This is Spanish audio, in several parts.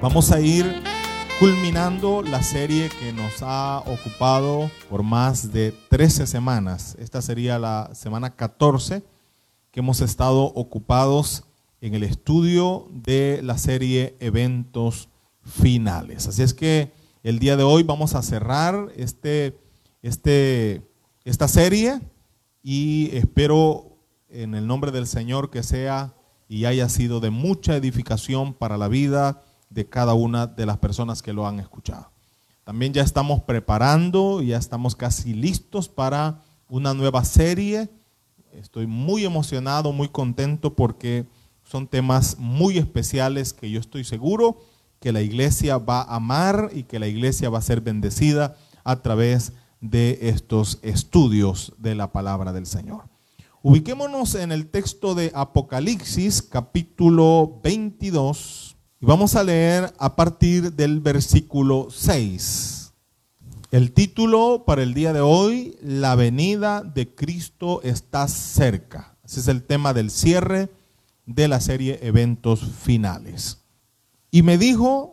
Vamos a ir culminando la serie que nos ha ocupado por más de 13 semanas. Esta sería la semana 14 que hemos estado ocupados en el estudio de la serie Eventos Finales. Así es que el día de hoy vamos a cerrar este, este, esta serie y espero en el nombre del Señor que sea y haya sido de mucha edificación para la vida de cada una de las personas que lo han escuchado. También ya estamos preparando, ya estamos casi listos para una nueva serie. Estoy muy emocionado, muy contento porque son temas muy especiales que yo estoy seguro que la iglesia va a amar y que la iglesia va a ser bendecida a través de estos estudios de la palabra del Señor. Ubiquémonos en el texto de Apocalipsis capítulo 22 y vamos a leer a partir del versículo 6. El título para el día de hoy, La venida de Cristo está cerca. Ese es el tema del cierre de la serie Eventos Finales. Y me dijo,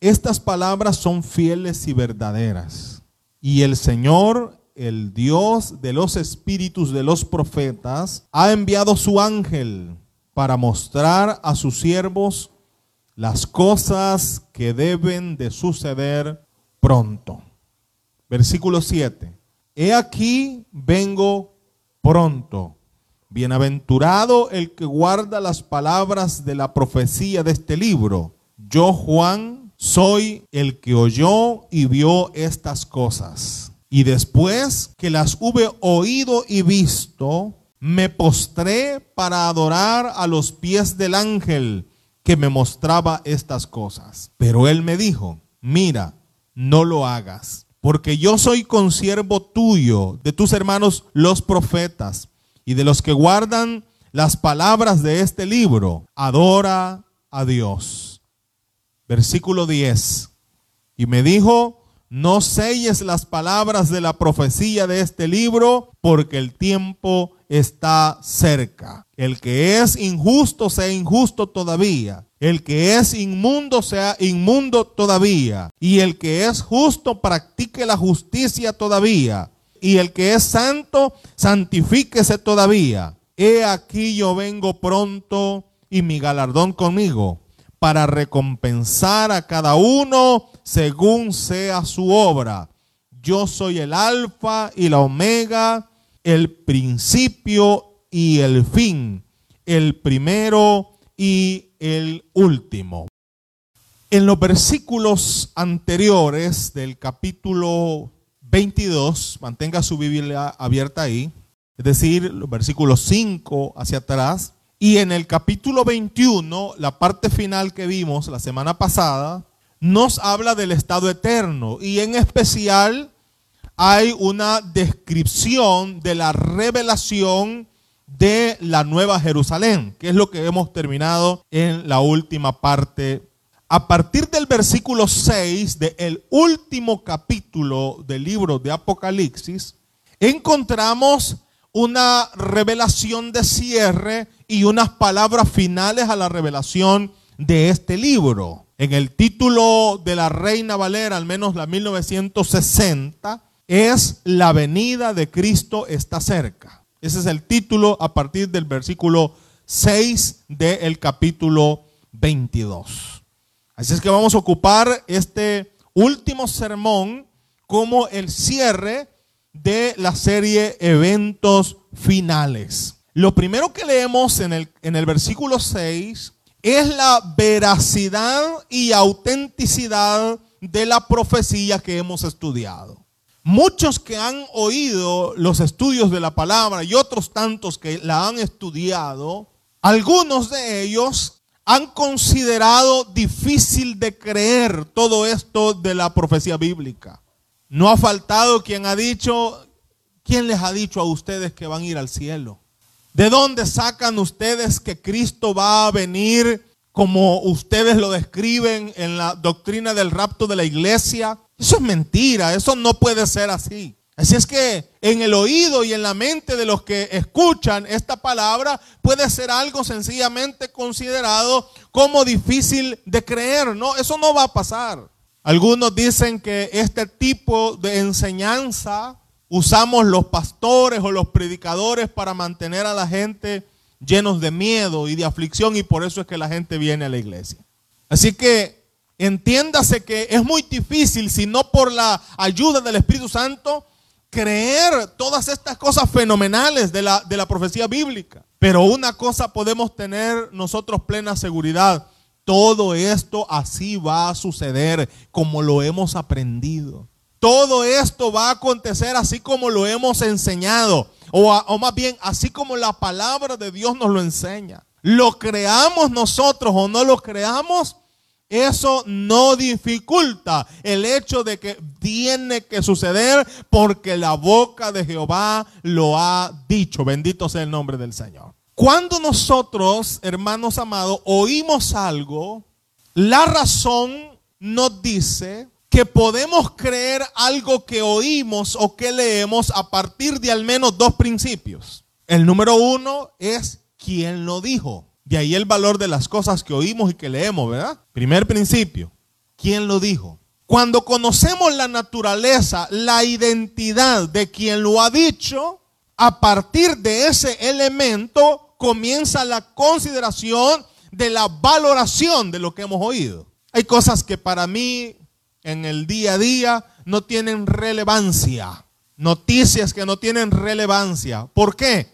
estas palabras son fieles y verdaderas. Y el Señor, el Dios de los espíritus de los profetas, ha enviado su ángel para mostrar a sus siervos las cosas que deben de suceder pronto. Versículo 7. He aquí vengo pronto. Bienaventurado el que guarda las palabras de la profecía de este libro. Yo, Juan, soy el que oyó y vio estas cosas. Y después que las hube oído y visto, me postré para adorar a los pies del ángel que me mostraba estas cosas. Pero él me dijo, mira, no lo hagas, porque yo soy consiervo tuyo, de tus hermanos los profetas, y de los que guardan las palabras de este libro. Adora a Dios. Versículo 10. Y me dijo, no selles las palabras de la profecía de este libro, porque el tiempo está cerca. El que es injusto sea injusto todavía. El que es inmundo sea inmundo todavía. Y el que es justo practique la justicia todavía. Y el que es santo santifíquese todavía. He aquí yo vengo pronto y mi galardón conmigo para recompensar a cada uno según sea su obra. Yo soy el alfa y la omega el principio y el fin, el primero y el último. En los versículos anteriores del capítulo 22, mantenga su Biblia abierta ahí, es decir, los versículos 5 hacia atrás, y en el capítulo 21, la parte final que vimos la semana pasada, nos habla del estado eterno y en especial hay una descripción de la revelación de la Nueva Jerusalén, que es lo que hemos terminado en la última parte. A partir del versículo 6 del último capítulo del libro de Apocalipsis, encontramos una revelación de cierre y unas palabras finales a la revelación de este libro. En el título de la Reina Valera, al menos la 1960, es la venida de Cristo está cerca. Ese es el título a partir del versículo 6 del capítulo 22. Así es que vamos a ocupar este último sermón como el cierre de la serie Eventos Finales. Lo primero que leemos en el, en el versículo 6 es la veracidad y autenticidad de la profecía que hemos estudiado. Muchos que han oído los estudios de la palabra y otros tantos que la han estudiado, algunos de ellos han considerado difícil de creer todo esto de la profecía bíblica. No ha faltado quien ha dicho, ¿quién les ha dicho a ustedes que van a ir al cielo? ¿De dónde sacan ustedes que Cristo va a venir como ustedes lo describen en la doctrina del rapto de la iglesia? Eso es mentira, eso no puede ser así. Así es que en el oído y en la mente de los que escuchan esta palabra puede ser algo sencillamente considerado como difícil de creer. No, eso no va a pasar. Algunos dicen que este tipo de enseñanza usamos los pastores o los predicadores para mantener a la gente llenos de miedo y de aflicción y por eso es que la gente viene a la iglesia. Así que entiéndase que es muy difícil, si no por la ayuda del Espíritu Santo, creer todas estas cosas fenomenales de la, de la profecía bíblica. Pero una cosa podemos tener nosotros plena seguridad. Todo esto así va a suceder como lo hemos aprendido. Todo esto va a acontecer así como lo hemos enseñado. O, o, más bien, así como la palabra de Dios nos lo enseña. Lo creamos nosotros o no lo creamos, eso no dificulta el hecho de que tiene que suceder porque la boca de Jehová lo ha dicho. Bendito sea el nombre del Señor. Cuando nosotros, hermanos amados, oímos algo, la razón nos dice que podemos creer algo que oímos o que leemos a partir de al menos dos principios. El número uno es quién lo dijo. De ahí el valor de las cosas que oímos y que leemos, ¿verdad? Primer principio. ¿Quién lo dijo? Cuando conocemos la naturaleza, la identidad de quien lo ha dicho, a partir de ese elemento comienza la consideración de la valoración de lo que hemos oído. Hay cosas que para mí en el día a día no tienen relevancia. Noticias que no tienen relevancia. ¿Por qué?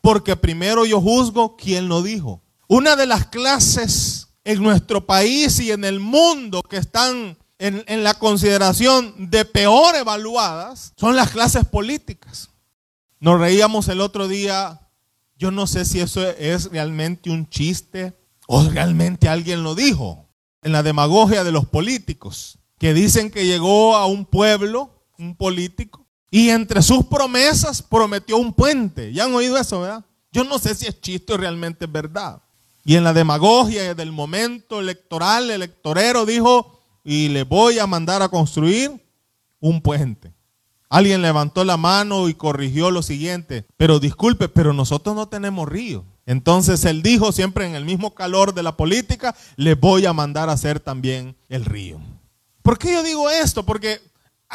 Porque primero yo juzgo quién lo dijo. Una de las clases en nuestro país y en el mundo que están en, la consideración de peor evaluadas son las clases políticas. Nos reíamos el otro día, yo no sé si eso es realmente un chiste o realmente alguien lo dijo, en la demagogia de los políticos, que dicen que llegó a un pueblo, un político, y entre sus promesas prometió un puente. ¿Ya han oído eso, verdad? Yo no sé si es chiste o realmente es verdad. Y en la demagogia del momento electoral, el electorero dijo, y le voy a mandar a construir un puente. Alguien levantó la mano y corrigió lo siguiente, pero disculpe, pero nosotros no tenemos río. Entonces él dijo, siempre en el mismo calor de la política, le voy a mandar a hacer también el río. ¿Por qué yo digo esto? Porque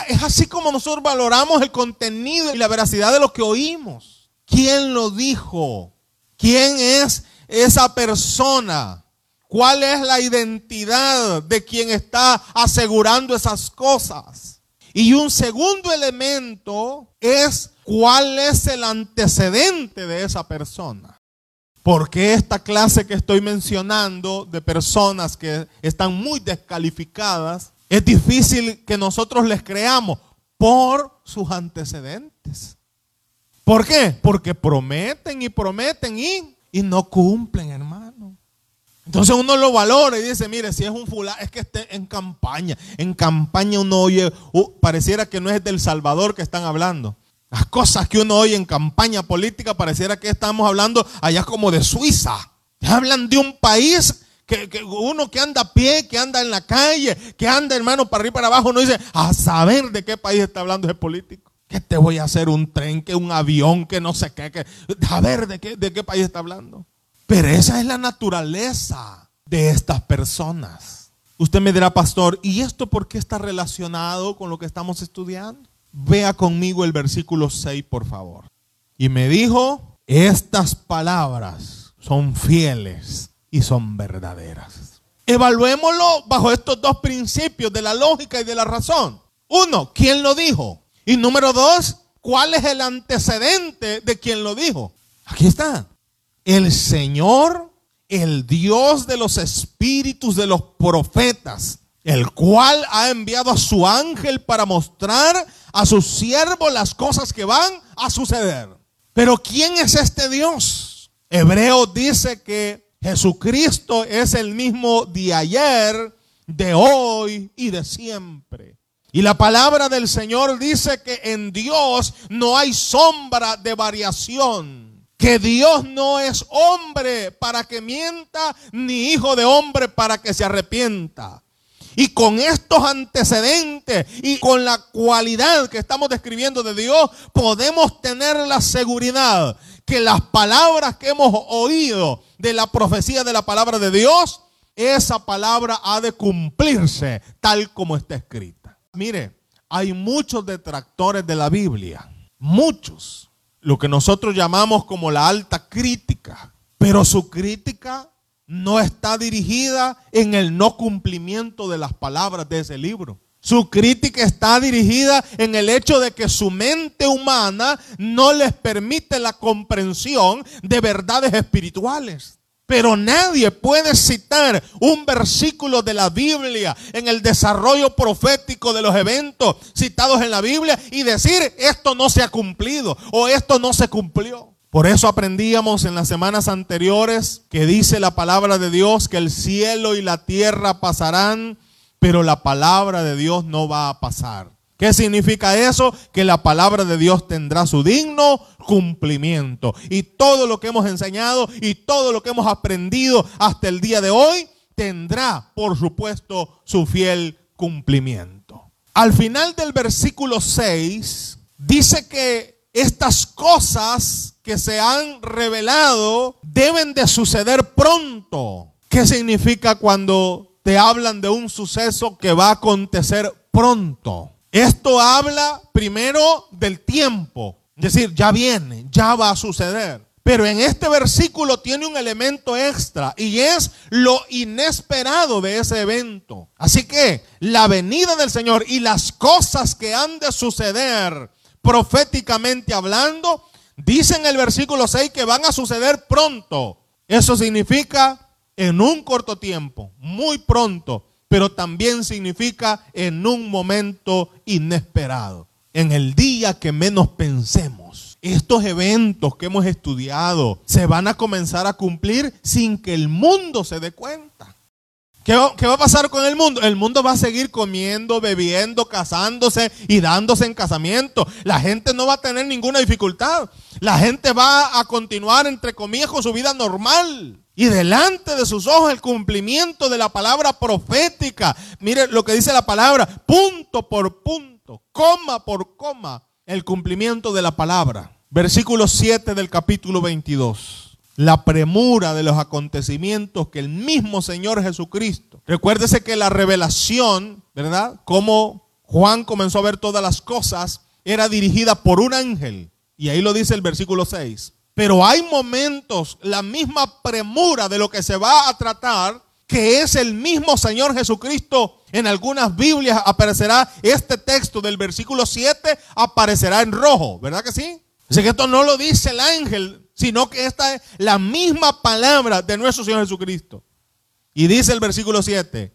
es así como nosotros valoramos el contenido y la veracidad de lo que oímos. ¿Quién lo dijo? ¿Quién es esa persona? ¿Cuál es la identidad de quien está asegurando esas cosas? Y un segundo elemento es cuál es el antecedente de esa persona. Porque esta clase que estoy mencionando de personas que están muy descalificadas, es difícil que nosotros les creamos por sus antecedentes. ¿Por qué? Porque prometen y prometen y y no cumplen, hermano. Entonces uno lo valora y dice, mire, si es un fulano, es que esté en campaña. En campaña uno oye, pareciera que no es del Salvador que están hablando. Las cosas que uno oye en campaña política pareciera que estamos hablando allá como de Suiza. Hablan de un país que, que, uno que anda a pie, que anda en la calle, que anda hermano para arriba y para abajo, no dice, a saber de qué país está hablando ese político que te voy a hacer un tren, que un avión, que no sé qué, que, a ver de qué, de qué país está hablando. Pero esa es la naturaleza de estas personas. Usted me dirá, pastor, ¿y esto por qué está relacionado con lo que estamos estudiando? Vea conmigo el versículo 6, por favor. Y me dijo, estas palabras son fieles y son verdaderas. Evaluémoslo bajo estos dos principios de la lógica y de la razón. Uno, ¿quién lo dijo? Y número dos, ¿cuál es el antecedente de quien lo dijo? Aquí está. El Señor, el Dios de los espíritus de los profetas, el cual ha enviado a su ángel para mostrar a sus siervos las cosas que van a suceder. Pero ¿quién es este Dios? Hebreo dice que Jesucristo es el mismo de ayer, de hoy y de siempre. Y la palabra del Señor dice que en Dios no hay sombra de variación. Que Dios no es hombre para que mienta, ni hijo de hombre para que se arrepienta. Y con estos antecedentes y con la cualidad que estamos describiendo de Dios, podemos tener la seguridad que las palabras que hemos oído de la profecía de la palabra de Dios, esa palabra ha de cumplirse tal como está escrita. Mire, hay muchos detractores de la Biblia, muchos, lo que nosotros llamamos como la alta crítica, pero su crítica no está dirigida en el no cumplimiento de las palabras de ese libro. Su crítica está dirigida en el hecho de que su mente humana no les permite la comprensión de verdades espirituales. Pero nadie puede citar un versículo de la Biblia en el desarrollo profético de los eventos citados en la Biblia y decir esto no se ha cumplido o esto no se cumplió. Por eso aprendíamos en las semanas anteriores que dice la palabra de Dios que el cielo y la tierra pasarán, pero la palabra de Dios no va a pasar. ¿Qué significa eso? Que la palabra de Dios tendrá su digno cumplimiento. Y todo lo que hemos enseñado y todo lo que hemos aprendido hasta el día de hoy tendrá, por supuesto, su fiel cumplimiento. Al final del versículo 6 dice que estas cosas que se han revelado deben de suceder pronto. ¿Qué significa cuando te hablan de un suceso que va a acontecer pronto? Esto habla primero del tiempo, es decir, ya viene, ya va a suceder. Pero en este versículo tiene un elemento extra y es lo inesperado de ese evento. Así que la venida del Señor y las cosas que han de suceder proféticamente hablando Dice en el versículo 6 que van a suceder pronto. Eso significa en un corto tiempo, muy pronto, pero también significa en un momento inesperado, en el día que menos pensemos. Estos eventos que hemos estudiado se van a comenzar a cumplir sin que el mundo se dé cuenta. ¿Qué va, a pasar con el mundo? El mundo va a seguir comiendo, bebiendo, casándose y dándose en casamiento. La gente no va a tener ninguna dificultad. La gente va a continuar, entre comillas, con su vida normal. Y delante de sus ojos el cumplimiento de la palabra profética. Mire lo que dice la palabra, punto por punto, coma por coma, el cumplimiento de la palabra. Versículo 7 del capítulo 22 la premura de los acontecimientos que el mismo Señor Jesucristo. Recuérdese que la revelación, ¿verdad? Como Juan comenzó a ver todas las cosas, era dirigida por un ángel. Y ahí lo dice el versículo 6. Pero hay momentos, la misma premura de lo que se va a tratar, que es el mismo Señor Jesucristo. En algunas Biblias aparecerá este texto del versículo 7, aparecerá en rojo, ¿verdad que sí? Así que esto no lo dice el ángel, sino que esta es la misma palabra de nuestro Señor Jesucristo. Y dice el versículo 7,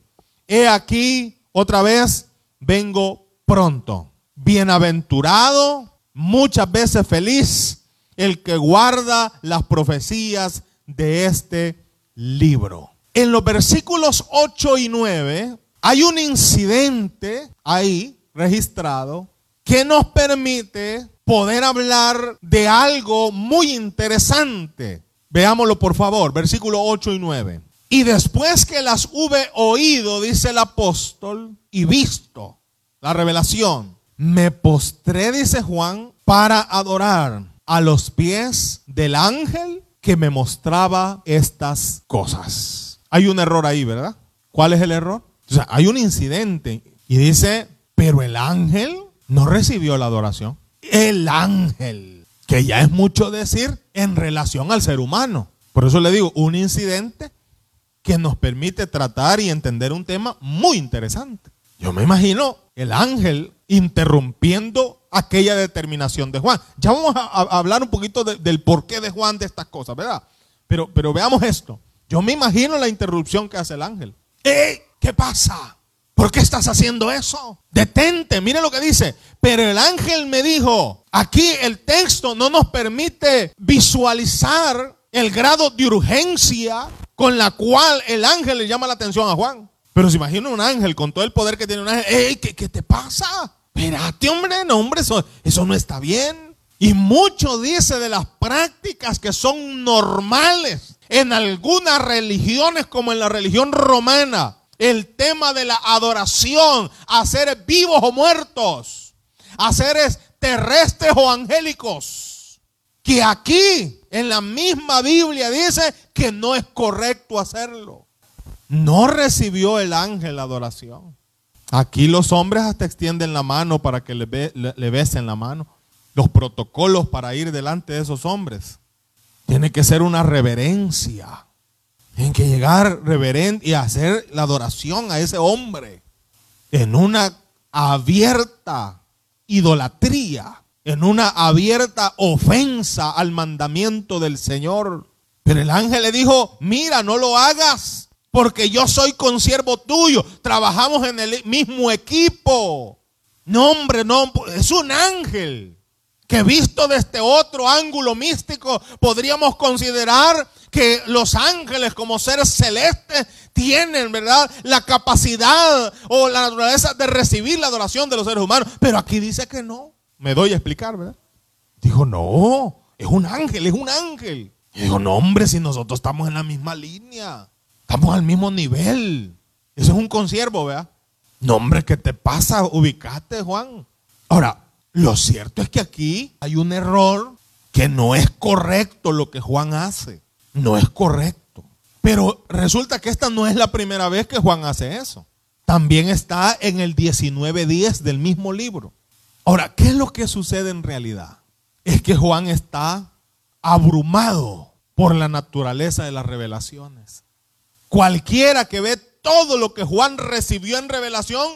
he aquí otra vez vengo pronto. Bienaventurado, muchas veces feliz, el que guarda las profecías de este libro. En los versículos 8 y 9 hay un incidente ahí registrado que nos permite poder hablar de algo muy interesante. Veámoslo por favor, versículo 8 y 9. Y después que las hube oído, dice el apóstol, y visto la revelación, me postré, dice Juan, para adorar a los pies del ángel que me mostraba estas cosas. Hay un error ahí, ¿verdad? ¿Cuál es el error? O sea, hay un incidente y dice, pero el ángel no recibió la adoración el ángel, que ya es mucho decir en relación al ser humano. Por eso le digo, un incidente que nos permite tratar y entender un tema muy interesante. Yo me imagino el ángel interrumpiendo aquella determinación de Juan. Ya vamos a, hablar un poquito del porqué de Juan de estas cosas, ¿verdad? Pero, pero veamos esto. Yo me imagino la interrupción que hace el ángel. ¡Ey! ¿Qué pasa? ¿Por qué estás haciendo eso? Detente, mire lo que dice. Pero el ángel me dijo, aquí el texto no nos permite visualizar el grado de urgencia con la cual el ángel le llama la atención a Juan. Pero se imagina un ángel con todo el poder que tiene un ángel. ¡Ey, qué, te pasa! Espérate, hombre, no, hombre, eso, eso no está bien. Y mucho dice de las prácticas que son normales en algunas religiones como en la religión romana el tema de la adoración a seres vivos o muertos, a seres terrestres o angélicos, que aquí en la misma Biblia dice que no es correcto hacerlo. No recibió el ángel la adoración. Aquí los hombres hasta extienden la mano para que le, besen la mano. Los protocolos para ir delante de esos hombres. Tiene que ser una reverencia. Tienen que llegar reverente y hacer la adoración a ese hombre en una abierta idolatría, en una abierta ofensa al mandamiento del Señor. Pero el ángel le dijo, mira, no lo hagas, porque yo soy consiervo tuyo, trabajamos en el mismo equipo. No, hombre, no, es un ángel que visto desde otro ángulo místico podríamos considerar que los ángeles como seres celestes tienen, ¿verdad? La capacidad o la naturaleza de recibir la adoración de los seres humanos. Pero aquí dice que no. Me doy a explicar, ¿verdad? Dijo, no, es un ángel, es un ángel. Y digo, no, hombre, si nosotros estamos en la misma línea, estamos al mismo nivel. Eso es un consiervo, ¿verdad? No, hombre, ¿qué te pasa? Ubicate, Juan. Ahora, lo cierto es que aquí hay un error que no es correcto lo que Juan hace. No es correcto. Pero resulta que esta no es la primera vez que Juan hace eso. También está en el 19.10 del mismo libro. Ahora, ¿qué es lo que sucede en realidad? Es que Juan está abrumado por la naturaleza de las revelaciones. Cualquiera que ve todo lo que Juan recibió en revelación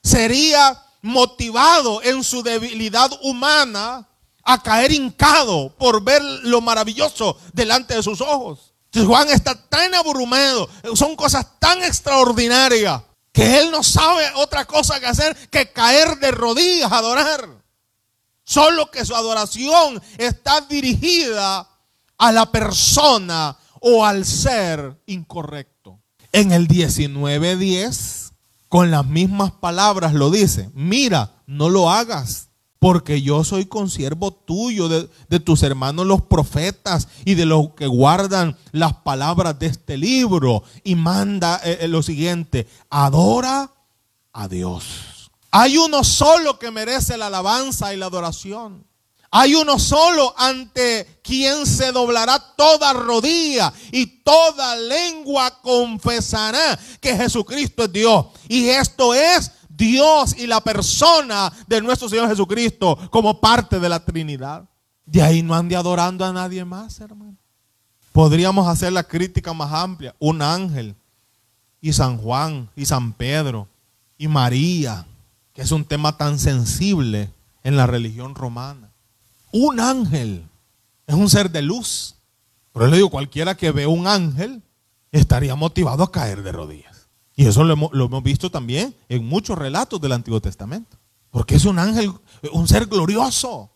sería motivado en su debilidad humana a caer hincado por ver lo maravilloso delante de sus ojos. Juan está tan abrumado, son cosas tan extraordinarias que él no sabe otra cosa que hacer que caer de rodillas a adorar. Solo que su adoración está dirigida a la persona o al ser incorrecto. En el 19.10 con las mismas palabras lo dice, mira, no lo hagas, porque yo soy consiervo tuyo, de, tus hermanos los profetas y de los que guardan las palabras de este libro. Y manda eh, eh, lo siguiente, adora a Dios. Hay uno solo que merece la alabanza y la adoración. Hay uno solo ante quien se doblará toda rodilla y toda lengua confesará que Jesucristo es Dios. Y esto es Dios y la persona de nuestro Señor Jesucristo como parte de la Trinidad. De ahí no ande adorando a nadie más, hermano. Podríamos hacer la crítica más amplia. Un ángel y San Juan y San Pedro y María, que es un tema tan sensible en la religión romana un ángel es un ser de luz. Pero le digo, cualquiera que ve un ángel estaría motivado a caer de rodillas. Y eso lo hemos, visto también en muchos relatos del Antiguo Testamento. Porque es un ángel, un ser glorioso,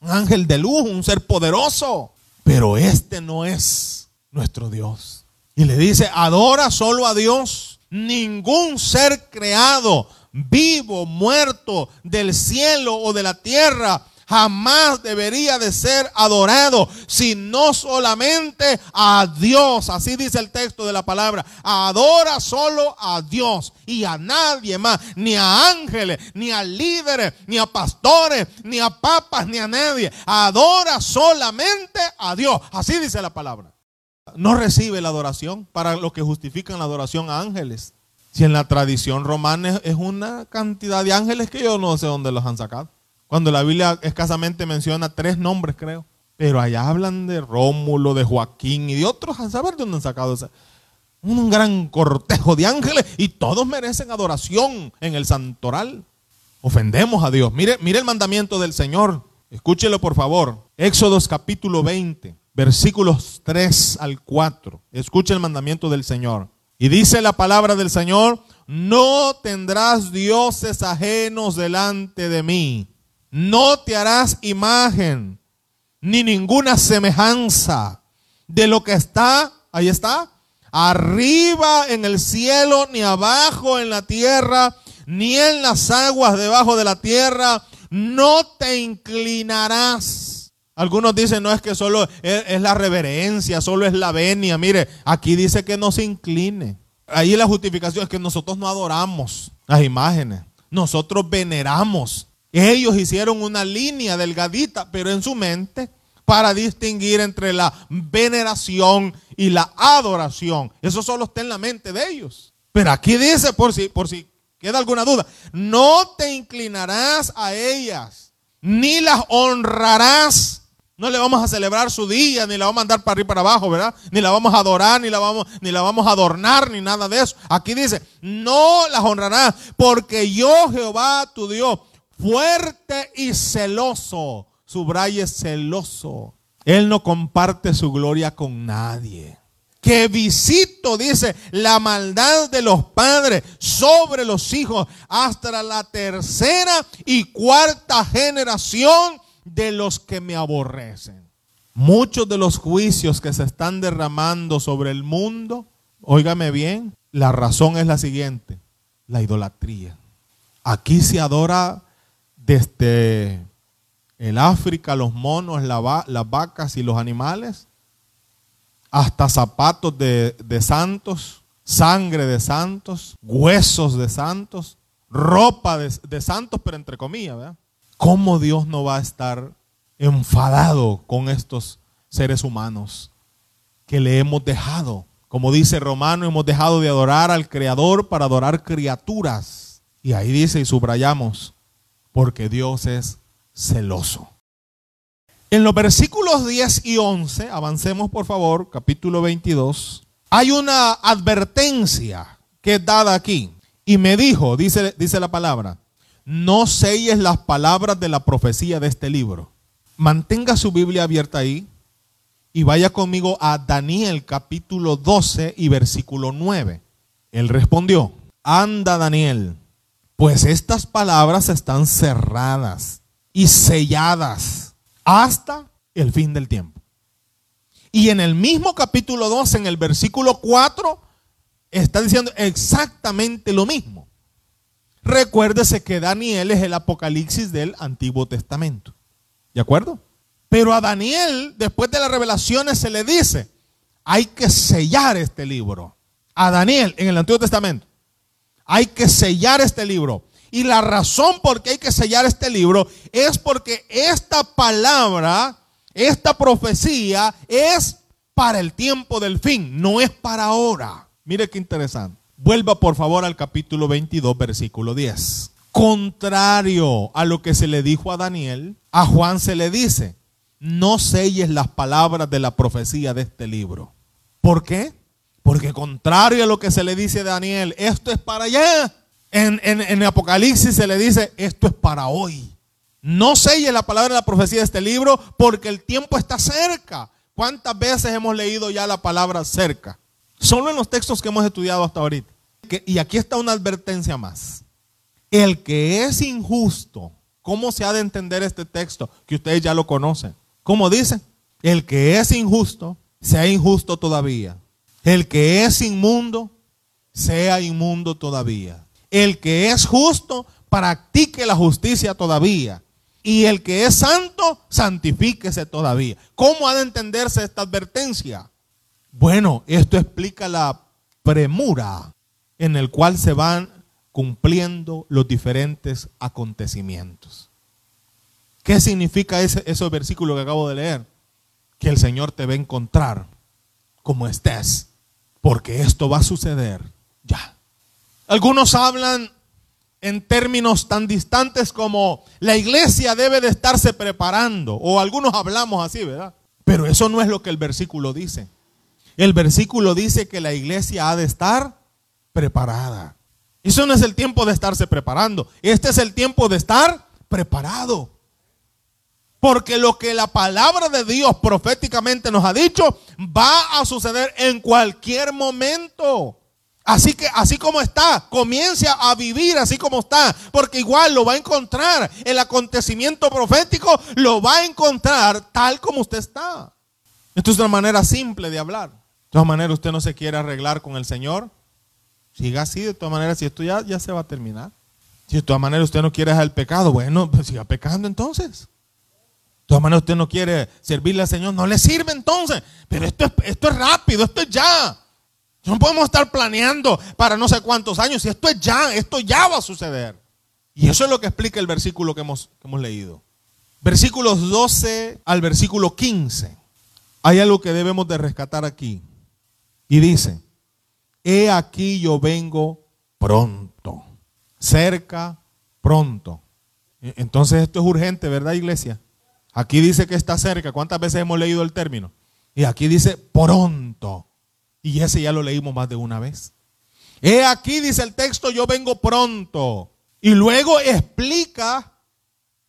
un ángel de luz, un ser poderoso. Pero este no es nuestro Dios. Y le dice, adora solo a Dios. Ningún ser creado, vivo, muerto, del cielo o de la tierra, jamás debería de ser adorado, sino solamente a Dios. Así dice el texto de la palabra. Adora solo a Dios y a nadie más, ni a ángeles, ni a líderes, ni a pastores, ni a papas, ni a nadie. Adora solamente a Dios. Así dice la palabra. No recibe la adoración para los que justifican la adoración a ángeles. Si en la tradición romana es una cantidad de ángeles que yo no sé dónde los han sacado. Cuando la Biblia escasamente menciona tres nombres, creo. Pero allá hablan de Rómulo, de Joaquín y de otros, a saber de dónde han sacado ese. Un gran cortejo de ángeles y todos merecen adoración en el santoral. Ofendemos a Dios. Mire, mire el mandamiento del Señor. Escúchelo por favor. Éxodos capítulo 20, versículos 3 al 4. Escuche el mandamiento del Señor. Y dice la palabra del Señor, no tendrás dioses ajenos delante de mí no te harás imagen ni ninguna semejanza de lo que está, ahí está, arriba en el cielo, ni abajo en la tierra, ni en las aguas debajo de la tierra. No te inclinarás. Algunos dicen, no es que solo es, la reverencia, solo es la venia. Mire, aquí dice que no se incline. Ahí la justificación es que nosotros no adoramos las imágenes, nosotros veneramos. Ellos hicieron una línea delgadita, pero en su mente, para distinguir entre la veneración y la adoración. Eso solo está en la mente de ellos. Pero aquí dice, por si, por si queda alguna duda, no te inclinarás a ellas, ni las honrarás no le vamos a celebrar su día, ni la vamos a mandar para arriba y para abajo, ¿verdad? Ni la vamos a adorar, ni la vamos, ni la vamos a adornar, ni nada de eso. Aquí dice, no las honrarás, porque yo, Jehová, tu Dios, fuerte y celoso, subraye celoso. Él no comparte su gloria con nadie. Que visito, dice, la maldad de los padres sobre los hijos hasta la tercera y cuarta generación de los que me aborrecen. Muchos de los juicios que se están derramando sobre el mundo, óigame bien, la razón es la siguiente, la idolatría. Aquí se adora desde el África, los monos, las vacas y los animales, hasta zapatos de, santos, sangre de santos, huesos de santos, ropa de, de santos, pero entre comillas, ¿verdad? ¿Cómo Dios no va a estar enfadado con estos seres humanos que le hemos dejado? Como dice Romano, hemos dejado de adorar al Creador para adorar criaturas. Y ahí dice y subrayamos, porque Dios es celoso. En los versículos 10 y 11, avancemos por favor, capítulo 22, hay una advertencia que es dada aquí. Y me dijo, dice, dice la palabra, no selles las palabras de la profecía de este libro. Mantenga su Biblia abierta ahí y vaya conmigo a Daniel capítulo 12 y versículo 9. Él respondió, anda Daniel, pues estas palabras están cerradas y selladas hasta el fin del tiempo. Y en el mismo capítulo 12, en el versículo 4, está diciendo exactamente lo mismo. Recuérdese que Daniel es el Apocalipsis del Antiguo Testamento. ¿De acuerdo? Pero a Daniel, después de las revelaciones, se le dice, hay que sellar este libro. A Daniel, en el Antiguo Testamento, hay que sellar este libro. Y la razón por qué hay que sellar este libro es porque esta palabra, esta profecía es para el tiempo del fin, no es para ahora. Mire qué interesante. Vuelva por favor al capítulo 22, versículo 10. Contrario a lo que se le dijo a Daniel, a Juan se le dice, no selles las palabras de la profecía de este libro. ¿Por qué? Porque contrario a lo que se le dice a Daniel, esto es para allá. En, en, Apocalipsis se le dice, esto es para hoy. No selles la palabra de la profecía de este libro porque el tiempo está cerca. ¿Cuántas veces hemos leído ya la palabra cerca? Solo en los textos que hemos estudiado hasta ahorita. y aquí está una advertencia más. El que es injusto, ¿cómo se ha de entender este texto? Que ustedes ya lo conocen. ¿Cómo dice? El que es injusto, sea injusto todavía. El que es inmundo, sea inmundo todavía. El que es justo, practique la justicia todavía. Y el que es santo, santifíquese todavía. ¿Cómo ha de entenderse esta advertencia? Bueno, esto explica la premura en el cual se van cumpliendo los diferentes acontecimientos. ¿Qué significa ese, ese versículo que acabo de leer? Que el Señor te va a encontrar como estés, porque esto va a suceder ya. Algunos hablan en términos tan distantes como la iglesia debe de estarse preparando, o algunos hablamos así, ¿verdad? Pero eso no es lo que el versículo dice. El versículo dice que la iglesia ha de estar preparada. Eso no es el tiempo de estarse preparando. Este es el tiempo de estar preparado. Porque lo que la palabra de Dios proféticamente nos ha dicho va a suceder en cualquier momento. Así que así como está, comience a vivir así como está, porque igual lo va a encontrar. El acontecimiento profético lo va a encontrar tal como usted está. Esto es una manera simple de hablar. De todas maneras, usted no se quiere arreglar con el Señor. Siga así, de todas maneras, si esto ya, ya se va a terminar. Si de todas maneras usted no quiere dejar el pecado, bueno, pues siga pecando entonces. De todas maneras usted no quiere servirle al Señor, no le sirve entonces. Pero esto es, esto es rápido, esto es ya. No podemos estar planeando para no sé cuántos años. Y esto es ya, esto ya va a suceder. Y eso es lo que explica el versículo que hemos, que hemos leído. Versículos 12 al versículo 15. Hay algo que debemos de rescatar aquí. Y dice, he aquí yo vengo pronto. Cerca, pronto. E, entonces esto es urgente, ¿verdad, iglesia? Aquí dice que está cerca. ¿Cuántas veces hemos leído el término? Y aquí dice pronto. Y ese ya lo leímos más de una vez. He aquí, dice el texto, yo vengo pronto. Y luego explica,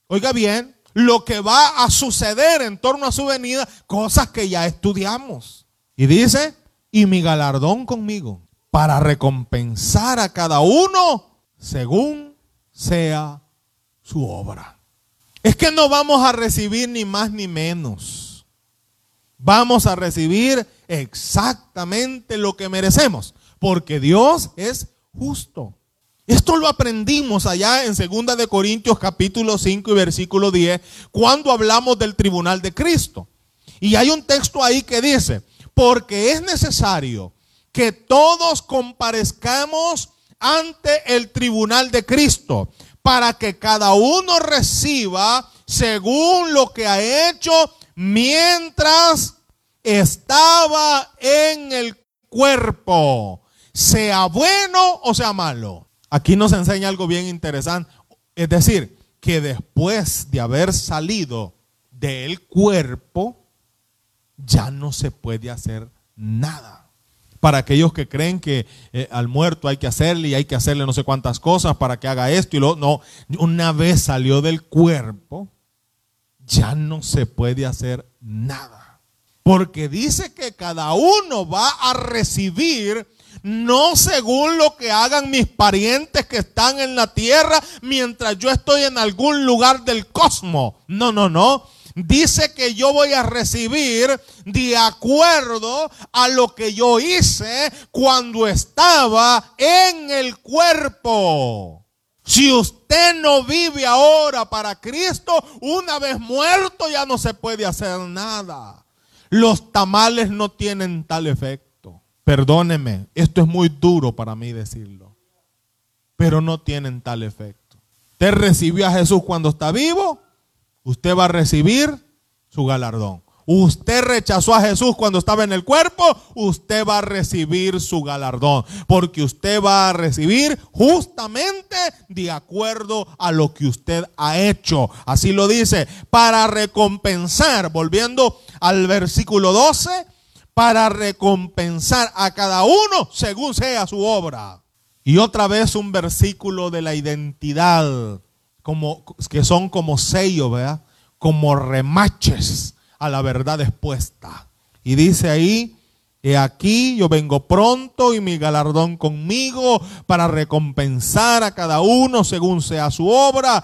oiga bien, lo que va a suceder en torno a su venida, cosas que ya estudiamos. Y dice, y mi galardón conmigo, para recompensar a cada uno según sea su obra. Es que no vamos a recibir ni más ni menos. Vamos a recibir exactamente lo que merecemos, porque Dios es justo. Esto lo aprendimos allá en 2 de Corintios capítulo 5 y versículo 10 cuando hablamos del tribunal de Cristo. Y hay un texto ahí que dice, porque es necesario que todos comparezcamos ante el tribunal de Cristo para que cada uno reciba según lo que ha hecho mientras estaba en el cuerpo, sea bueno o sea malo. Aquí nos enseña algo bien interesante. Es decir, que después de haber salido del cuerpo, ya no se puede hacer nada. Para aquellos que creen que eh, al muerto hay que hacerle y hay que hacerle no sé cuántas cosas para que haga esto y lo no, una vez salió del cuerpo, ya no se puede hacer nada. Porque dice que cada uno va a recibir no según lo que hagan mis parientes que están en la tierra mientras yo estoy en algún lugar del cosmos. No, no, no. Dice que yo voy a recibir de acuerdo a lo que yo hice cuando estaba en el cuerpo. Si usted no vive ahora para Cristo, una vez muerto ya no se puede hacer nada. Los tamales no tienen tal efecto. Perdóneme, esto es muy duro para mí decirlo, pero no tienen tal efecto. Usted recibió a Jesús cuando está vivo, usted va a recibir su galardón. Usted rechazó a Jesús cuando estaba en el cuerpo, usted va a recibir su galardón, porque usted va a recibir justamente de acuerdo a lo que usted ha hecho. Así lo dice, para recompensar, volviendo al versículo 12, para recompensar a cada uno según sea su obra. Y otra vez un versículo de la identidad, como, que son como sellos, ¿verdad? Como remaches a la verdad expuesta. Y dice ahí, he aquí yo vengo pronto y mi galardón conmigo para recompensar a cada uno según sea su obra.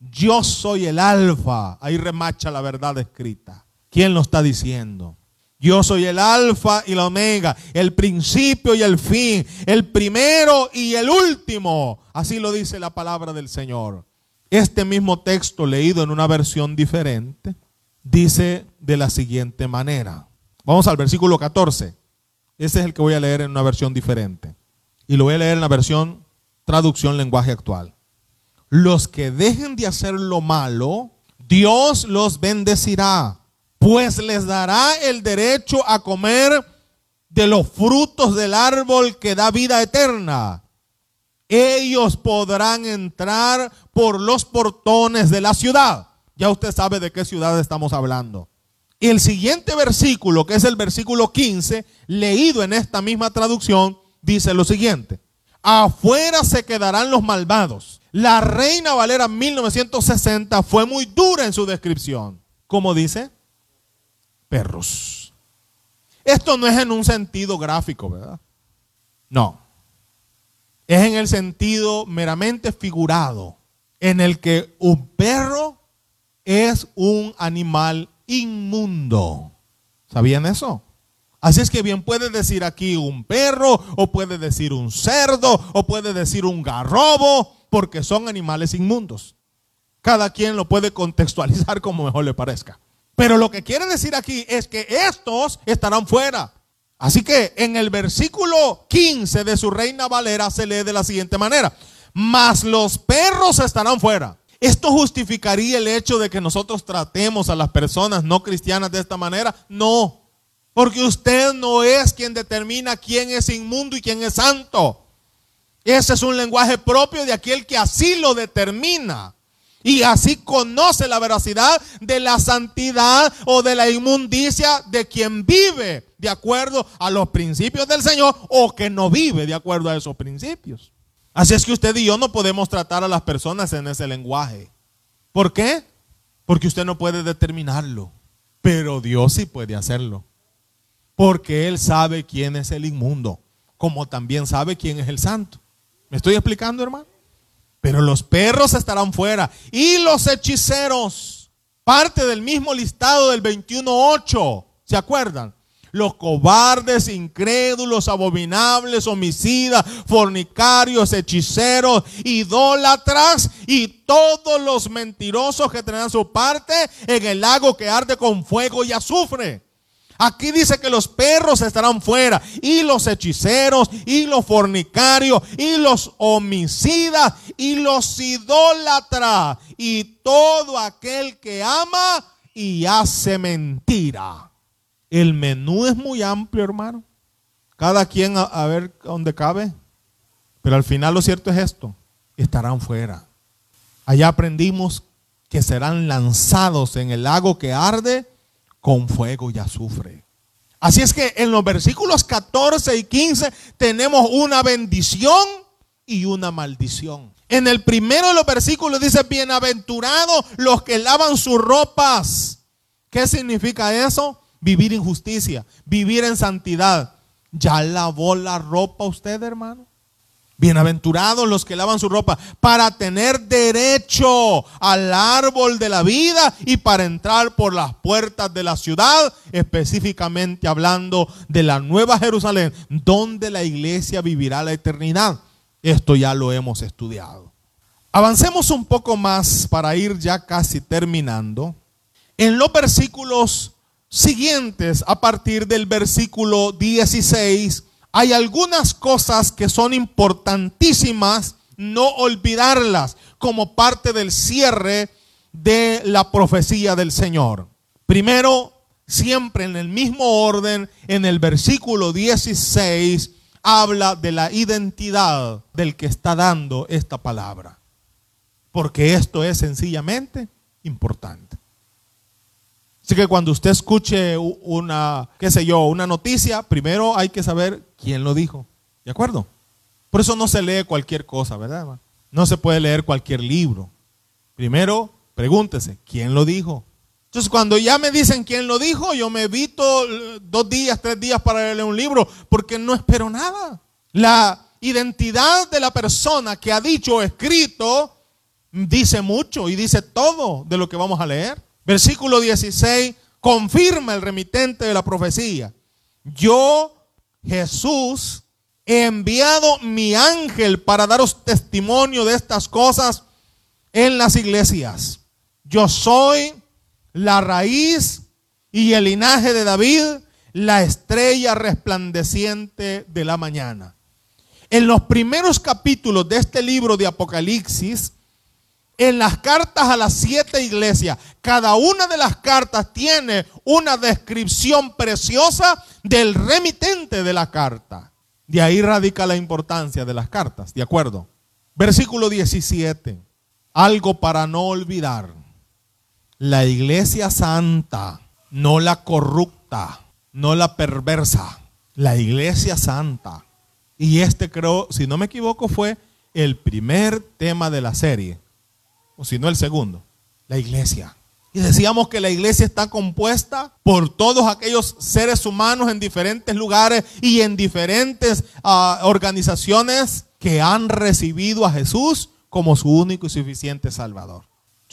Yo soy el alfa. Ahí remacha la verdad escrita. ¿Quién lo está diciendo? Yo soy el alfa y la omega, el principio y el fin, el primero y el último. Así lo dice la palabra del Señor. Este mismo texto leído en una versión diferente dice de la siguiente manera. Vamos al versículo 14. Ese es el que voy a leer en una versión diferente. Y lo voy a leer en la versión traducción lenguaje actual. Los que dejen de hacer lo malo, Dios los bendecirá pues les dará el derecho a comer de los frutos del árbol que da vida eterna. Ellos podrán entrar por los portones de la ciudad. Ya usted sabe de qué ciudad estamos hablando. El siguiente versículo, que es el versículo 15, leído en esta misma traducción, dice lo siguiente. Afuera se quedarán los malvados. La Reina Valera 1960 fue muy dura en su descripción. ¿Cómo dice? perros. Esto no es en un sentido gráfico, ¿verdad? No. Es en el sentido meramente figurado, en el que un perro es un animal inmundo. ¿Sabían eso? Así es que bien puede decir aquí un perro, o puede decir un cerdo, o puede decir un garrobo, porque son animales inmundos. Cada quien lo puede contextualizar como mejor le parezca. Pero lo que quiere decir aquí es que estos estarán fuera. Así que en el versículo 15 de su Reina Valera se lee de la siguiente manera, mas los perros estarán fuera. ¿Esto justificaría el hecho de que nosotros tratemos a las personas no cristianas de esta manera? No, porque usted no es quien determina quién es inmundo y quién es santo. Ese es un lenguaje propio de aquel que así lo determina. Y así conoce la veracidad de la santidad o de la inmundicia de quien vive de acuerdo a los principios del Señor o que no vive de acuerdo a esos principios. Así es que usted y yo no podemos tratar a las personas en ese lenguaje. ¿Por qué? Porque usted no puede determinarlo. Pero Dios sí puede hacerlo. Porque Él sabe quién es el inmundo, como también sabe quién es el santo. ¿Me estoy explicando, hermano? Pero los perros estarán fuera. Y los hechiceros. Parte del mismo listado del 21.8. ¿Se acuerdan? Los cobardes, incrédulos, abominables, homicidas, fornicarios, hechiceros, idólatras y todos los mentirosos que tendrán su parte en el lago que arde con fuego y azufre. Aquí dice que los perros estarán fuera, y los hechiceros, y los fornicarios, y los homicidas, y los idólatras, y todo aquel que ama y hace mentira. El menú es muy amplio, hermano. Cada quien a, a ver dónde cabe. Pero al final lo cierto es esto, estarán fuera. Allá aprendimos que serán lanzados en el lago que arde con fuego y azufre. Así es que en los versículos 14 y 15 tenemos una bendición y una maldición. En el primero de los versículos dice, bienaventurados los que lavan sus ropas. ¿Qué significa eso? Vivir en justicia, vivir en santidad. ¿Ya lavó la ropa usted, hermano? Bienaventurados los que lavan su ropa para tener derecho al árbol de la vida y para entrar por las puertas de la ciudad, específicamente hablando de la nueva Jerusalén, donde la iglesia vivirá la eternidad. Esto ya lo hemos estudiado. Avancemos un poco más para ir ya casi terminando. En los versículos siguientes, a partir del versículo 16, hay algunas cosas que son importantísimas no olvidarlas como parte del cierre de la profecía del Señor. Primero, siempre en el mismo orden, en el versículo 16, habla de la identidad del que está dando esta palabra. Porque esto es sencillamente importante. Que cuando usted escuche una, qué sé yo, una noticia, primero hay que saber quién lo dijo. ¿De acuerdo? Por eso no se lee cualquier cosa, ¿verdad? No se puede leer cualquier libro. Primero, pregúntese, ¿quién lo dijo? Entonces, cuando ya me dicen quién lo dijo, yo me evito eh, dos días, tres días para leer un libro, porque no espero nada. La identidad de la persona que ha dicho o escrito dice mucho y dice todo de lo que vamos a leer. Versículo 16 confirma el remitente de la profecía. Yo, Jesús, he enviado mi ángel para daros testimonio de estas cosas en las iglesias. Yo soy la raíz y el linaje de David, la estrella resplandeciente de la mañana. En los primeros capítulos de este libro de Apocalipsis, en las cartas a las siete iglesias, cada una de las cartas tiene una descripción preciosa del remitente de la carta. De ahí radica la importancia de las cartas, ¿de acuerdo? Versículo 17. Algo para no olvidar. La iglesia santa, no la corrupta, no la perversa. La iglesia santa. Y este creo, si no me equivoco, fue el primer tema de la serie o si no el segundo, la iglesia. Y decíamos que la iglesia está compuesta por todos aquellos seres humanos en diferentes lugares y en diferentes ah, organizaciones que han recibido a Jesús como su único y suficiente Salvador.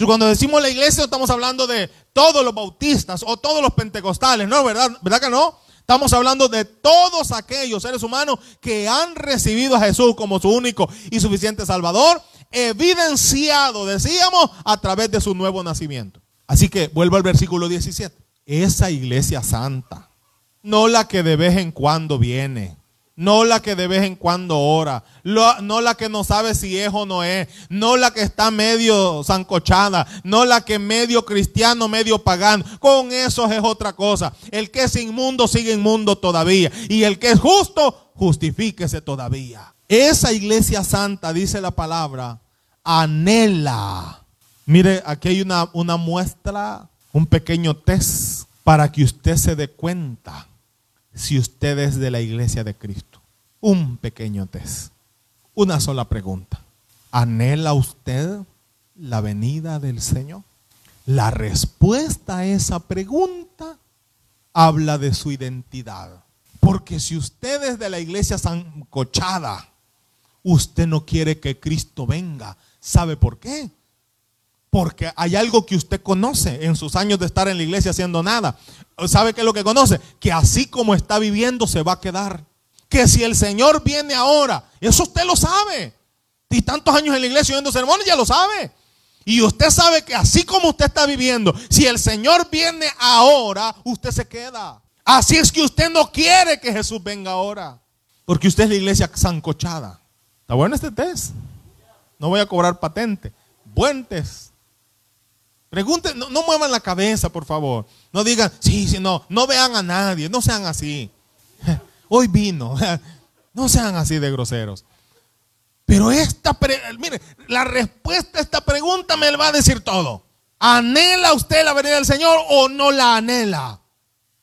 Cuando decimos la iglesia, estamos hablando de todos los bautistas o todos los pentecostales, ¿no? ¿Verdad, ¿verdad que no? Estamos hablando de todos aquellos seres humanos que han recibido a Jesús como su único y suficiente Salvador evidenciado, decíamos, a través de su nuevo nacimiento. Así que vuelvo al versículo 17. Esa iglesia santa, no la que de vez en cuando viene, no la que de vez en cuando ora, no la que no sabe si es o no es, no la que está medio zancochada, no la que medio cristiano, medio pagano. Con eso es otra cosa. El que es inmundo sigue inmundo todavía. Y el que es justo, justifíquese todavía. Esa iglesia santa, dice la palabra, anhela. Mire, aquí hay una, una muestra, un pequeño test para que usted se dé cuenta si usted es de la iglesia de Cristo. Un pequeño test. Una sola pregunta. ¿Anhela usted la venida del Señor? La respuesta a esa pregunta habla de su identidad. Porque si usted es de la iglesia sancochada, usted no quiere que Cristo venga. ¿Sabe por qué? Porque hay algo que usted conoce en sus años de estar en la iglesia haciendo nada. ¿Sabe qué es lo que conoce? Que así como está viviendo se va a quedar. Que si el Señor viene ahora, eso usted lo sabe. Y tantos años en la iglesia oyendo sermones, ya lo sabe. Y usted sabe que así como usted está viviendo, si el Señor viene ahora, usted se queda. Así es que usted no quiere que Jesús venga ahora. Porque usted es la iglesia zancochada. Está bueno este test. No voy a cobrar patente. Buen test. Pregunten, no, muevan la cabeza, por favor. No digan, sí, sí, no, no vean a nadie, no sean así. Hoy vino, no sean así de groseros. Pero esta, mire, la respuesta a esta pregunta me va a decir todo. ¿Anhela usted la venida del Señor o no la anhela?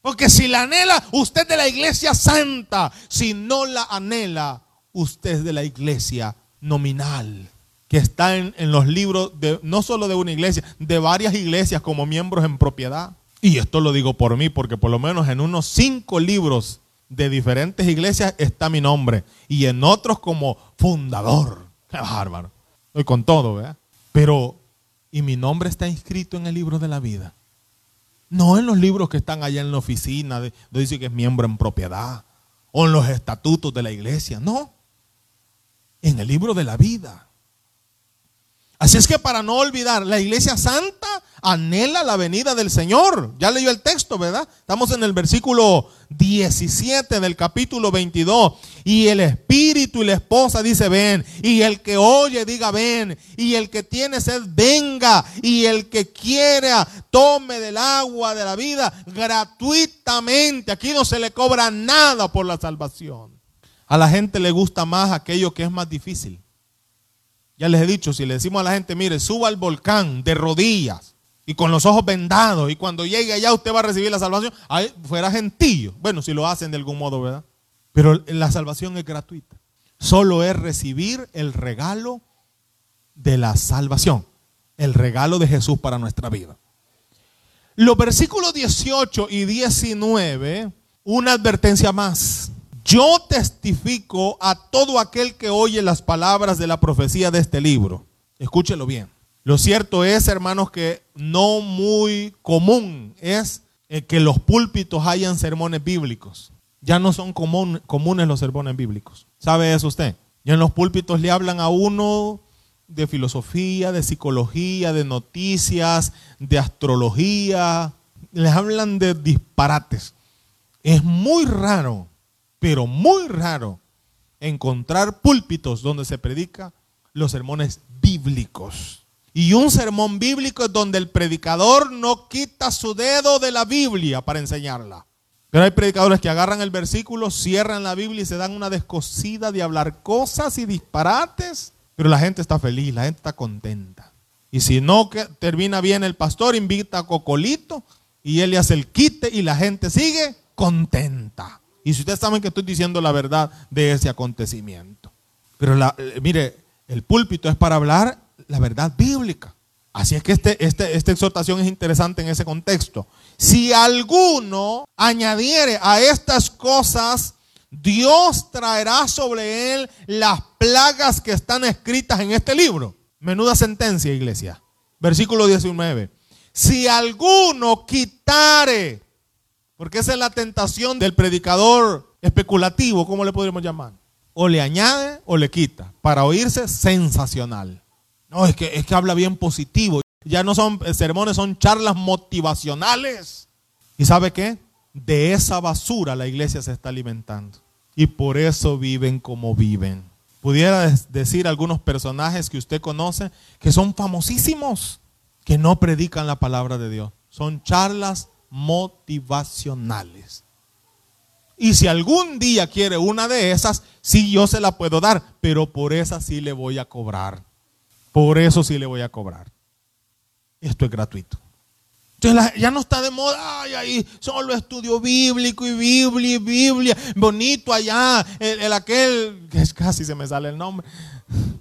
Porque si la anhela, usted de la iglesia santa. Si no la anhela, usted es de la iglesia nominal que está en, los libros de no solo de una iglesia, de varias iglesias como miembros en propiedad. Y esto lo digo por mí, porque por lo menos en unos cinco libros de diferentes iglesias está mi nombre. Y en otros como fundador. Qué bárbaro. Estoy con todo. Pero, ¿y mi nombre está inscrito en el libro de la vida? No en los libros que están allá en la oficina, de, dice que es miembro en propiedad. O en los estatutos de la iglesia. No. En el libro de la vida. Así es que para no olvidar, la iglesia santa anhela la venida del Señor. Ya leyó el texto, ¿verdad? Estamos en el versículo 17 del capítulo 22. Y el espíritu y la esposa dice, ven. Y el que oye diga, ven. Y el que tiene sed, venga. Y el que quiera, tome del agua de la vida gratuitamente. Aquí no se le cobra nada por la salvación. A la gente le gusta más aquello que es más difícil. Ya les he dicho, si le decimos a la gente, mire, suba al volcán de rodillas y con los ojos vendados y cuando llegue allá usted va a recibir la salvación, ahí fuera gentillo. Bueno, si lo hacen de algún modo, ¿verdad? Pero la salvación es gratuita. Solo es recibir el regalo de la salvación, el regalo de Jesús para nuestra vida. Los versículos 18 y 19, una advertencia más. Yo testifico a todo aquel que oye las palabras de la profecía de este libro. Escúchelo bien. Lo cierto es, hermanos, que no muy común es eh, que los púlpitos hayan sermones bíblicos. Ya no son comunes los sermones bíblicos. ¿Sabe eso usted? Ya en los púlpitos le hablan a uno de filosofía, de psicología, de noticias, de astrología. Les hablan de disparates. Es muy raro pero muy raro encontrar púlpitos donde se predica los sermones bíblicos. Y un sermón bíblico es donde el predicador no quita su dedo de la Biblia para enseñarla. Pero hay predicadores que agarran el versículo, cierran la Biblia y se dan una descosida de hablar cosas y disparates. Pero la gente está feliz, la gente está contenta. Y si no termina bien el pastor, invita a Cocolito y él le hace el quite y la gente sigue contenta. Y si ustedes saben que estoy diciendo la verdad de ese acontecimiento. Pero eh, mire, el púlpito es para hablar la verdad bíblica. Así es que este, este, esta exhortación es interesante en ese contexto. Si alguno añadiere a estas cosas, Dios traerá sobre él las plagas que están escritas en este libro. Menuda sentencia, iglesia. Versículo 19. Si alguno quitare porque esa es la tentación del predicador especulativo, ¿cómo le podríamos llamar? O le añade o le quita, para oírse sensacional. No, es que, es que habla bien positivo. Ya no son sermones, son charlas motivacionales. ¿Y sabe qué? de esa basura la iglesia se está alimentando. Y por eso viven como viven. Pudiera decir algunos personajes que usted conoce que son famosísimos, que no predican la palabra de Dios. Son charlas motivacionales. Y si algún día quiere una de esas, sí yo se la puedo dar, pero por esa sí le voy a cobrar. Por eso sí le voy a cobrar. Esto es gratuito. Entonces ya no está de moda, ay, ahí solo estudio bíblico y Biblia y Biblia, bonito allá, el, aquel, que casi se me sale el nombre,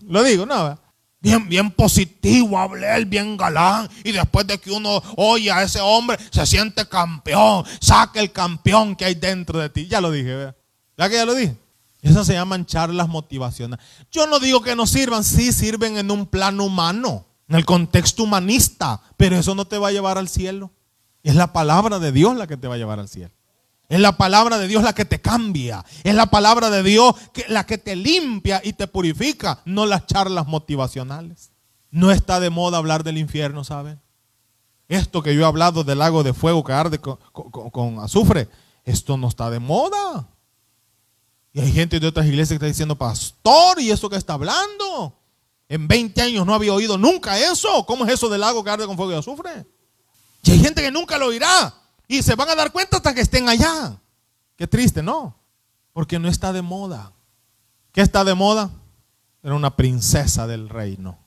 lo digo, no, bien, bien positivo, hablé bien galán, y después de que uno oye a ese hombre, se siente campeón, saca el campeón que hay dentro de ti, ya lo dije, ¿verdad? ¿ya que ya lo dije? Esas se llaman charlas motivacionales. Yo no digo que no sirvan, sí sirven en un plano humano en el contexto humanista, pero eso no te va a llevar al cielo. Es la palabra de Dios la que te va a llevar al cielo. Es la palabra de Dios la que te cambia. Es la palabra de Dios la que te limpia y te purifica, no las charlas motivacionales. No está de moda hablar del infierno, ¿saben? Esto que yo he hablado del lago de fuego que arde con, con azufre, esto no está de moda. Y hay gente de otras iglesias que está diciendo, pastor, ¿y eso que está hablando? En 20 años no había oído nunca eso. ¿Cómo es eso del lago que arde con fuego y azufre? Y hay gente que nunca lo oirá. Y se van a dar cuenta hasta que estén allá. Qué triste, ¿no? Porque no está de moda. ¿Qué está de moda? Era una princesa del reino.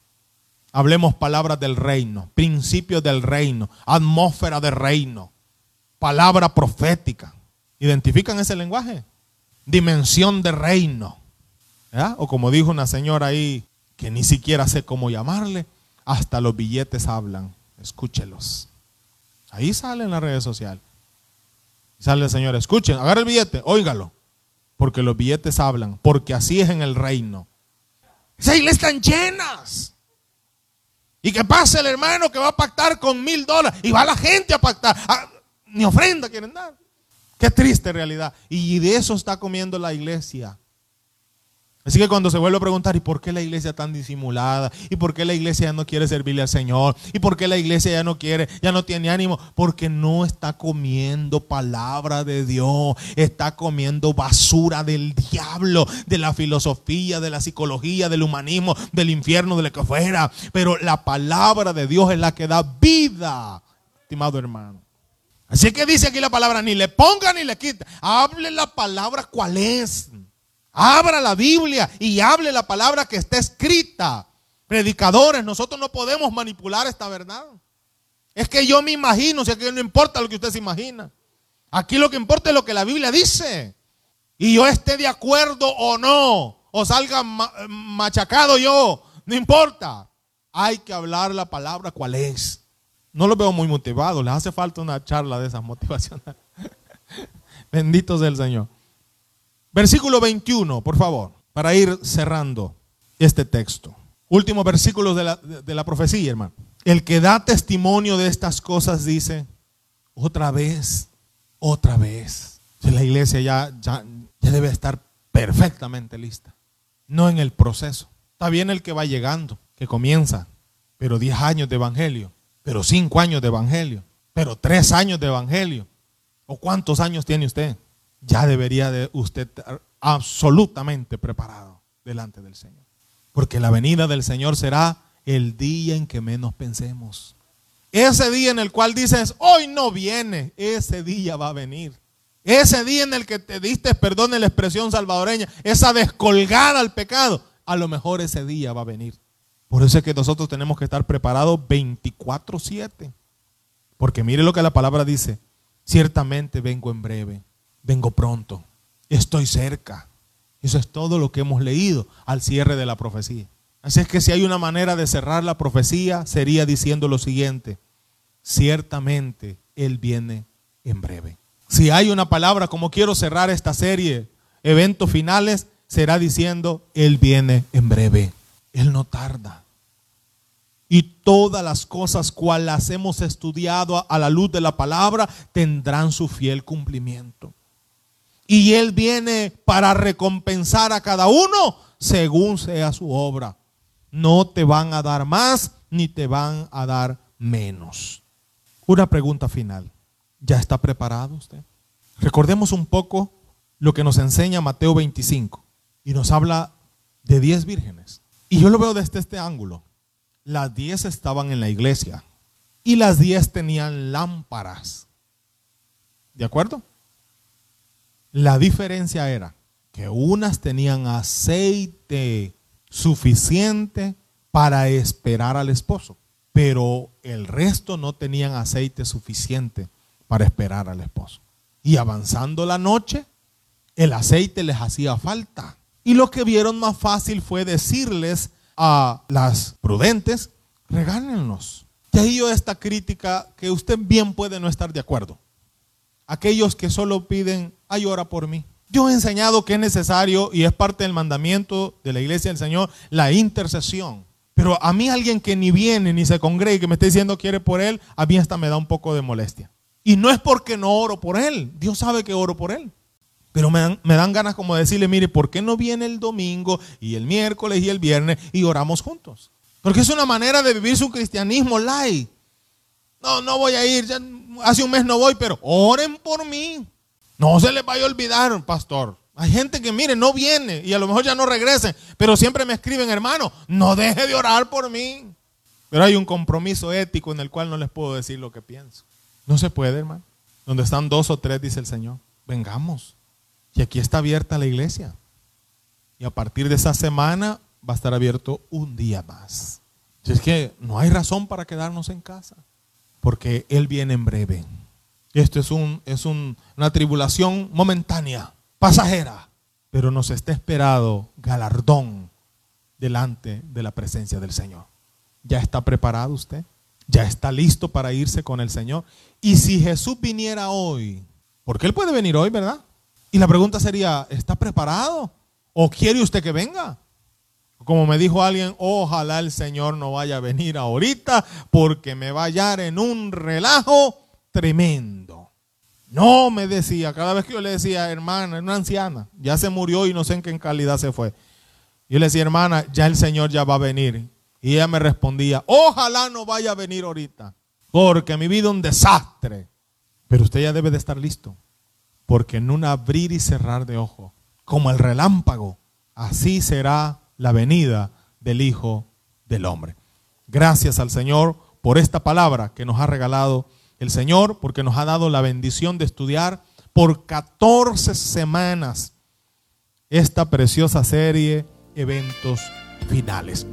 Hablemos palabras del reino, principios del reino, atmósfera del reino, palabra profética. ¿Identifican ese lenguaje? Dimensión de reino. O como dijo una señora ahí, que ni siquiera sé cómo llamarle, hasta los billetes hablan. Escúchelos. Ahí sale en las redes sociales. Sale el Señor, escuchen, agarra el billete, óigalo. Porque los billetes hablan, porque así es en el reino. Esas iglesias están llenas. Y que pase el hermano que va a pactar con mil dólares. Y va la gente a pactar. Ah, ni ofrenda quieren dar. Qué triste realidad. Y de eso está comiendo la iglesia. Así que cuando se vuelve a preguntar, ¿y por qué la iglesia tan disimulada? ¿Y por qué la iglesia ya no quiere servirle al Señor? ¿Y por qué la iglesia ya no quiere, ya no tiene ánimo? Porque no está comiendo palabra de Dios, está comiendo basura del diablo, de la filosofía, de la psicología, del humanismo, del infierno, de lo que fuera. Pero la palabra de Dios es la que da vida, estimado hermano. Así que dice aquí la palabra, ni le ponga ni le quita. Hable la palabra cuál es. Abra la Biblia y hable la palabra que está escrita. Predicadores, nosotros no podemos manipular esta verdad. Es que yo me imagino, o sea que no importa lo que usted se imagina. Aquí lo que importa es lo que la Biblia dice. Y yo esté de acuerdo o no, o salga machacado yo, no importa. Hay que hablar la palabra cuál es. No lo veo muy motivado, les hace falta una charla de esas motivacionales. Bendito sea el Señor. Versículo 21, por favor, para ir cerrando este texto. Último versículo de la, de, la profecía, hermano. El que da testimonio de estas cosas dice, otra vez, otra vez. La iglesia ya, ya, ya debe estar perfectamente lista. No en el proceso. Está bien el que va llegando, que comienza, pero 10 años de evangelio, pero 5 años de evangelio, pero 3 años de evangelio. ¿O cuántos años tiene usted? Ya debería de usted estar absolutamente preparado delante del Señor. Porque la venida del Señor será el día en que menos pensemos. Ese día en el cual dices, hoy no viene, ese día va a venir. Ese día en el que te diste, perdón la expresión salvadoreña, esa descolgada al pecado, a lo mejor ese día va a venir. Por eso es que nosotros tenemos que estar preparados 24/7. Porque mire lo que la palabra dice, ciertamente vengo en breve vengo pronto, estoy cerca. Eso es todo lo que hemos leído al cierre de la profecía. Así es que si hay una manera de cerrar la profecía, sería diciendo lo siguiente, ciertamente Él viene en breve. Si hay una palabra, como quiero cerrar esta serie, eventos finales, será diciendo, Él viene en breve. Él no tarda. Y todas las cosas cuales hemos estudiado a la luz de la palabra tendrán su fiel cumplimiento y Él viene para recompensar a cada uno según sea su obra. No te van a dar más ni te van a dar menos. Una pregunta final. ¿Ya está preparado usted? Recordemos un poco lo que nos enseña Mateo 25 y nos habla de 10 vírgenes. Y yo lo veo desde este ángulo. Las 10 estaban en la iglesia y las 10 tenían lámparas. ¿De acuerdo? La diferencia era que unas tenían aceite suficiente para esperar al esposo, pero el resto no tenían aceite suficiente para esperar al esposo. Y avanzando la noche, el aceite les hacía falta. Y lo que vieron más fácil fue decirles a las prudentes, regálennos. Y ahí yo esta crítica que usted bien puede no estar de acuerdo. Aquellos que solo piden, ay, ora por mí. Yo he enseñado que es necesario y es parte del mandamiento de la iglesia del Señor la intercesión. Pero a mí alguien que ni viene ni se congrega y que me esté diciendo quiere por él, a mí hasta me da un poco de molestia. Y no es porque no oro por él. Dios sabe que oro por él. Pero me dan, me dan ganas como decirle, mire, ¿por qué no viene el domingo y el miércoles y el viernes y oramos juntos? Porque es una manera de vivir su cristianismo light. No, no voy a ir, ya hace un mes no voy, pero oren por mí. No se les vaya a olvidar, pastor. Hay gente que, mire, no viene y a lo mejor ya no regresen, pero siempre me escriben, hermano, no deje de orar por mí. Pero hay un compromiso ético en el cual no les puedo decir lo que pienso. No se puede, hermano. Donde están dos o tres, dice el Señor, vengamos. Y aquí está abierta la iglesia. Y a partir de esa semana va a estar abierto un día más. Si es que no hay razón para quedarnos en casa, porque Él viene en breve. Esto es, un, es una tribulación momentánea, pasajera, pero nos está esperado galardón delante de la presencia del Señor. ¿Ya está preparado usted? ¿Ya está listo para irse con el Señor? Y si Jesús viniera hoy, porque Él puede venir hoy, ¿verdad? Y la pregunta sería, ¿está preparado? ¿O quiere usted que venga? Como me dijo alguien, ojalá el Señor no vaya a venir ahorita porque me va a hallar en un relajo tremendo. No, me decía, cada vez que yo le decía, hermana, una anciana, ya se murió y no sé en qué calidad se fue. Yo le decía, hermana, ya el Señor ya va a venir. Y ella me respondía, ojalá no vaya a venir ahorita, porque mi vida es un desastre. Pero usted ya debe de estar listo porque en un abrir y cerrar de ojo, como el relámpago, así será la venida del Hijo del Hombre. Gracias al Señor por esta palabra que nos ha regalado el Señor, porque nos ha dado la bendición de estudiar por 14 semanas esta preciosa serie, eventos finales.